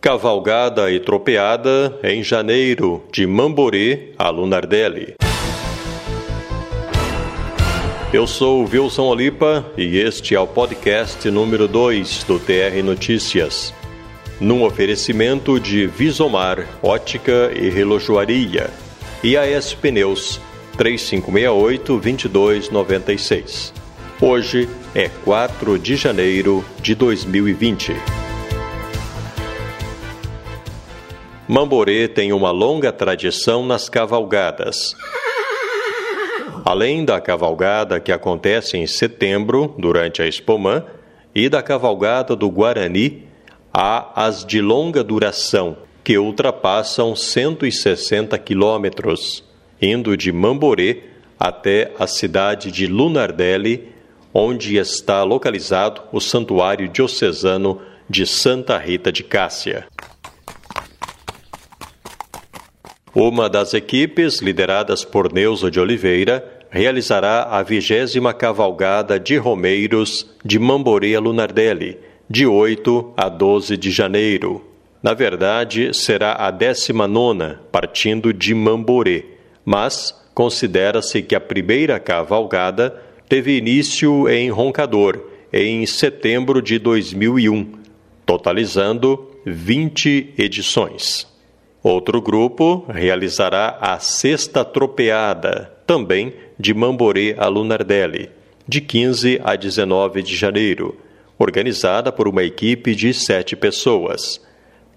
Cavalgada e tropeada em janeiro, de Mamborê a Lunardelli. Eu sou Wilson Olipa e este é o podcast número 2 do TR Notícias. Num oferecimento de Visomar, Ótica e Relojoaria e AS Pneus 3568-2296. Hoje é 4 de janeiro de 2020. Mamborê tem uma longa tradição nas cavalgadas. Além da cavalgada que acontece em setembro, durante a Espomã, e da cavalgada do Guarani, há as de longa duração, que ultrapassam 160 quilômetros, indo de Mamborê até a cidade de Lunardelli, onde está localizado o Santuário Diocesano de Santa Rita de Cássia. Uma das equipes, lideradas por Neuza de Oliveira, realizará a vigésima cavalgada de Romeiros de Mamborê a Lunardelli, de 8 a 12 de janeiro. Na verdade, será a 19, partindo de Mamborê, mas considera-se que a primeira cavalgada teve início em Roncador, em setembro de 2001, totalizando 20 edições. Outro grupo realizará a Sexta Tropeada, também de Mamborê a Lunardelli, de 15 a 19 de janeiro, organizada por uma equipe de sete pessoas.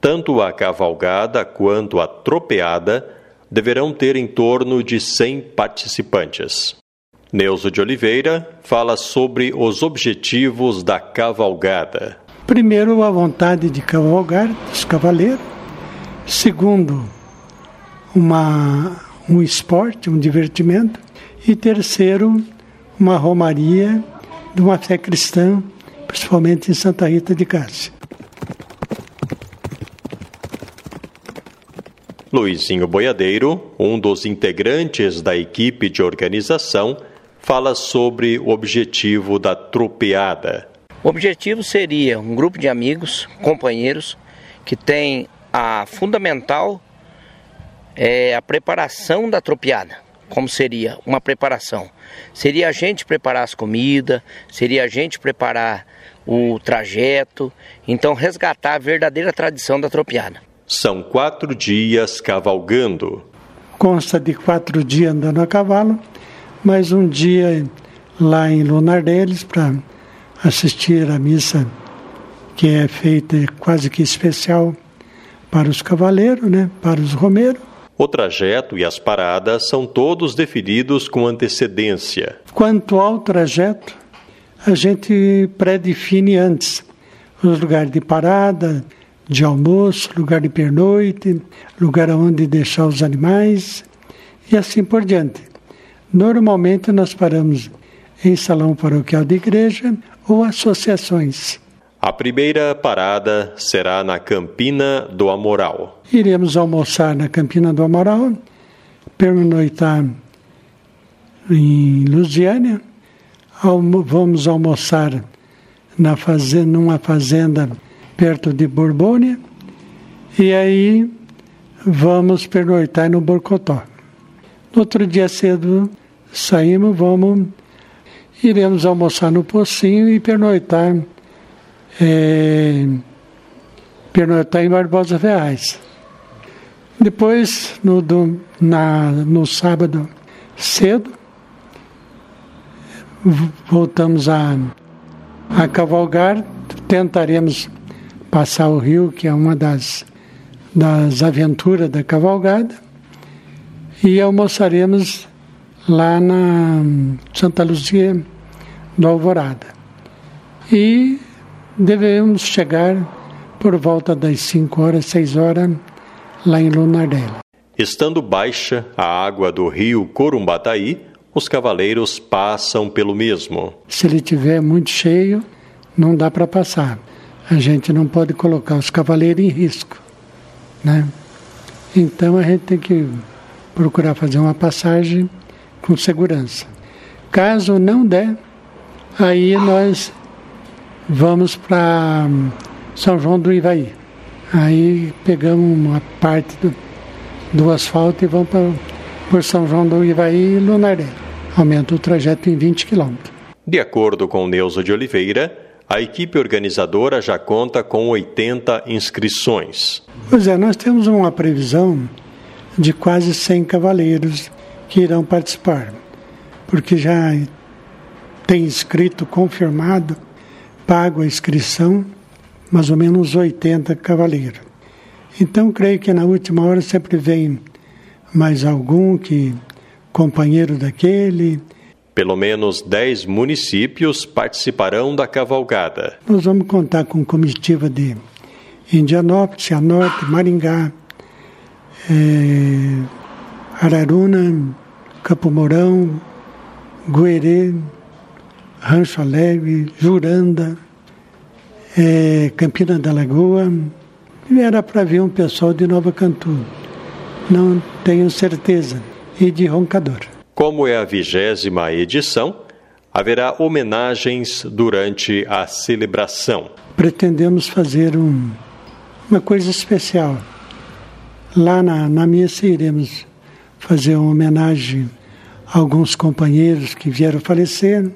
Tanto a cavalgada quanto a tropeada deverão ter em torno de 100 participantes. Neuso de Oliveira fala sobre os objetivos da cavalgada. Primeiro, a vontade de cavalgar dos cavaleiros Segundo, uma, um esporte, um divertimento. E terceiro, uma romaria de uma fé cristã, principalmente em Santa Rita de Cássia. Luizinho Boiadeiro, um dos integrantes da equipe de organização, fala sobre o objetivo da tropeada. O objetivo seria um grupo de amigos, companheiros, que tem a fundamental é a preparação da tropiada. Como seria uma preparação? Seria a gente preparar as comidas, seria a gente preparar o trajeto, então resgatar a verdadeira tradição da tropiada. São quatro dias cavalgando. Consta de quatro dias andando a cavalo, mais um dia lá em Lunardeles para assistir a missa que é feita quase que especial para os cavaleiros, né, para os romeiros. O trajeto e as paradas são todos definidos com antecedência. Quanto ao trajeto, a gente pré-define antes os lugares de parada, de almoço, lugar de pernoite, lugar onde deixar os animais e assim por diante. Normalmente nós paramos em salão paroquial de igreja ou associações. A primeira parada será na Campina do Amoral. Iremos almoçar na Campina do Amoral, pernoitar em Lusiânia, vamos almoçar na fazenda, numa fazenda perto de Borbônia, e aí vamos pernoitar no Borcotó. No outro dia cedo saímos, vamos, iremos almoçar no Pocinho e pernoitar é, em Barbosa Reais. Depois, no, do, na, no sábado cedo, voltamos a, a cavalgar, tentaremos passar o rio, que é uma das, das aventuras da cavalgada, e almoçaremos lá na Santa Luzia do Alvorada. E devemos chegar por volta das 5 horas, 6 horas, lá em Lunardela. Estando baixa a água do rio Corumbataí, os cavaleiros passam pelo mesmo. Se ele tiver muito cheio, não dá para passar. A gente não pode colocar os cavaleiros em risco, né? Então a gente tem que procurar fazer uma passagem com segurança. Caso não der, aí nós vamos para São João do Ivaí. Aí pegamos uma parte do, do asfalto e vamos para por São João do Ivaí e Lunaré. Aumenta o trajeto em 20 quilômetros. De acordo com Neuza de Oliveira, a equipe organizadora já conta com 80 inscrições. Pois é, nós temos uma previsão de quase 100 cavaleiros que irão participar, porque já tem inscrito confirmado, pago a inscrição, mais ou menos 80 cavaleiros. Então, creio que na última hora sempre vem mais algum que companheiro daquele. Pelo menos 10 municípios participarão da cavalgada. Nós vamos contar com comitiva de Indianópolis, Cianorte, Maringá, é, Araruna, Campo Mourão, Guerê, Rancho Alegre, Juranda, é, Campina da Lagoa. E era para ver um pessoal de Nova Cantu. Não tenho certeza. E de Roncador. Como é a vigésima edição, haverá homenagens durante a celebração. Pretendemos fazer um, uma coisa especial. Lá na, na missa iremos fazer uma homenagem a alguns companheiros que vieram falecer,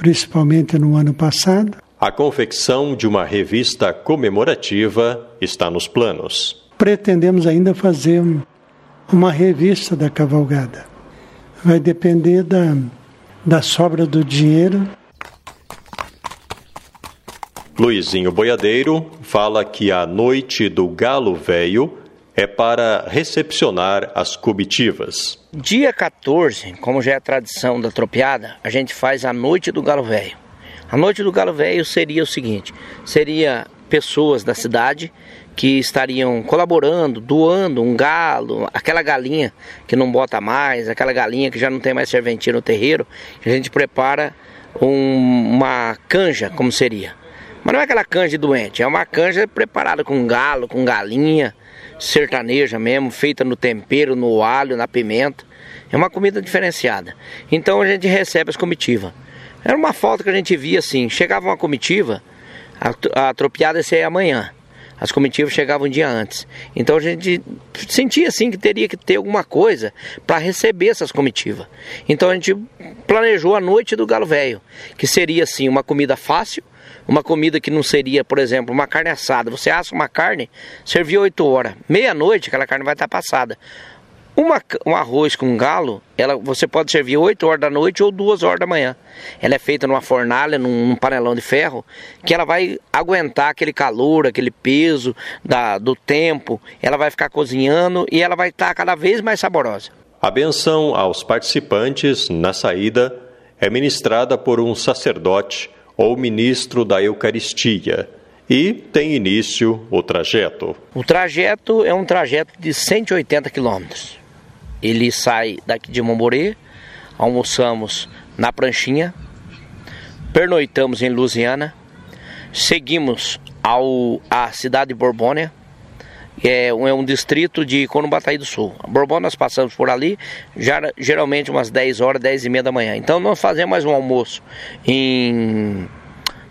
principalmente no ano passado. A confecção de uma revista comemorativa está nos planos. Pretendemos ainda fazer uma revista da cavalgada. Vai depender da, da sobra do dinheiro. Luizinho Boiadeiro fala que a noite do Galo Velho é para recepcionar as comitivas. Dia 14, como já é tradição da tropiada, a gente faz a noite do Galo Velho. A noite do Galo Velho seria o seguinte: seria pessoas da cidade que estariam colaborando, doando um galo, aquela galinha que não bota mais, aquela galinha que já não tem mais serventia no terreiro, a gente prepara um, uma canja, como seria. Mas não é aquela canja doente, é uma canja preparada com galo, com galinha, sertaneja mesmo, feita no tempero, no alho, na pimenta. É uma comida diferenciada. Então a gente recebe as comitivas. Era uma foto que a gente via assim, chegava uma comitiva, a, a tropiada ia amanhã as comitivas chegavam um dia antes. Então a gente sentia assim que teria que ter alguma coisa para receber essas comitivas. Então a gente planejou a noite do galo velho, que seria assim uma comida fácil, uma comida que não seria, por exemplo, uma carne assada. Você assa uma carne, servia 8 horas. Meia-noite aquela carne vai estar passada. Uma, um arroz com galo, ela, você pode servir 8 horas da noite ou 2 horas da manhã. Ela é feita numa fornalha, num, num, panelão de ferro, que ela vai aguentar aquele calor, aquele peso da, do tempo. Ela vai ficar cozinhando e ela vai estar cada vez mais saborosa. A benção aos participantes na saída é ministrada por um sacerdote ou ministro da Eucaristia e tem início o trajeto. O trajeto é um trajeto de 180 quilômetros. Ele sai daqui de Momborê, almoçamos na Pranchinha, pernoitamos em Lusiana, seguimos ao a cidade de Borbônia, é um, é um distrito de Corumbataí do Sul. Borbônia nós passamos por ali, já, geralmente umas 10 horas, 10 e meia da manhã. Então nós fazemos mais um almoço em,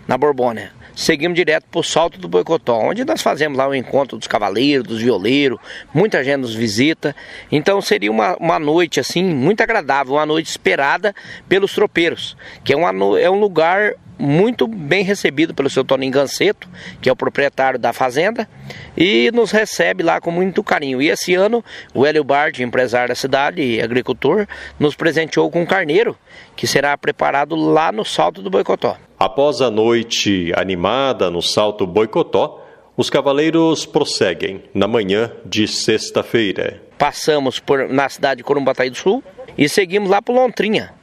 na Borbônia seguimos direto para o Salto do Boicotó, onde nós fazemos lá o encontro dos cavaleiros, dos violeiros, muita gente nos visita. Então seria uma, uma noite assim muito agradável, uma noite esperada pelos tropeiros, que é, uma, é um lugar muito bem recebido pelo seu Toninho Ganceto, que é o proprietário da fazenda, e nos recebe lá com muito carinho. E esse ano, o Hélio Bard, empresário da cidade e agricultor, nos presenteou com um carneiro, que será preparado lá no Salto do Boicotó. Após a noite animada no Salto Boicotó, os cavaleiros prosseguem na manhã de sexta-feira. Passamos por, na cidade de Corumbataí do Sul e seguimos lá para Lontrinha,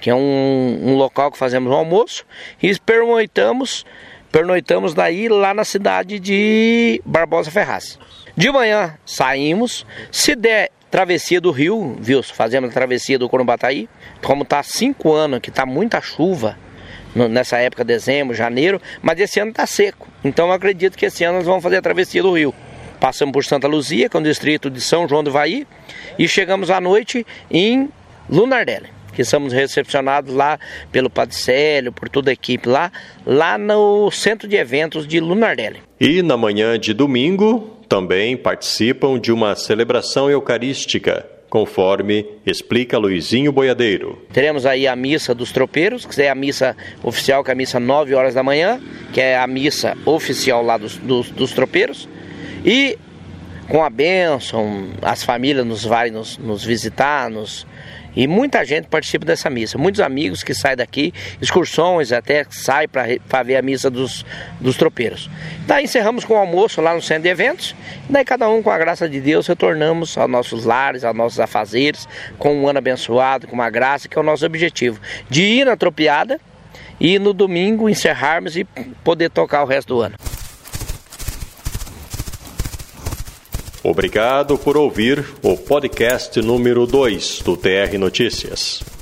que é um, um local que fazemos um almoço, e pernoitamos, pernoitamos daí lá na cidade de Barbosa Ferraz. De manhã saímos, se der travessia do rio, viu? Fazemos a travessia do Corumbataí, como está cinco anos que está muita chuva, nessa época, dezembro, janeiro, mas esse ano está seco. Então eu acredito que esse ano nós vamos fazer a travessia do rio. Passamos por Santa Luzia, que é o distrito de São João do Vai, e chegamos à noite em Lunardelli. que somos recepcionados lá pelo Padre Célio, por toda a equipe lá, lá no centro de eventos de Lunardelli. E na manhã de domingo também participam de uma celebração eucarística conforme explica Luizinho Boiadeiro. Teremos aí a missa dos tropeiros, que é a missa oficial, que é a missa 9 horas da manhã, que é a missa oficial lá dos, dos, dos tropeiros. E com a bênção, as famílias nos vai nos, nos visitar, nos, e muita gente participa dessa missa. Muitos amigos que saem daqui, excursões até saem para ver a missa dos, dos tropeiros. Daí encerramos com o almoço lá no centro de eventos. Daí cada um, com a graça de Deus, retornamos aos nossos lares, aos nossos afazeres, com um ano abençoado, com uma graça, que é o nosso objetivo. De ir na tropiada e no domingo encerrarmos e poder tocar o resto do ano. Obrigado por ouvir o podcast número 2 do TR Notícias.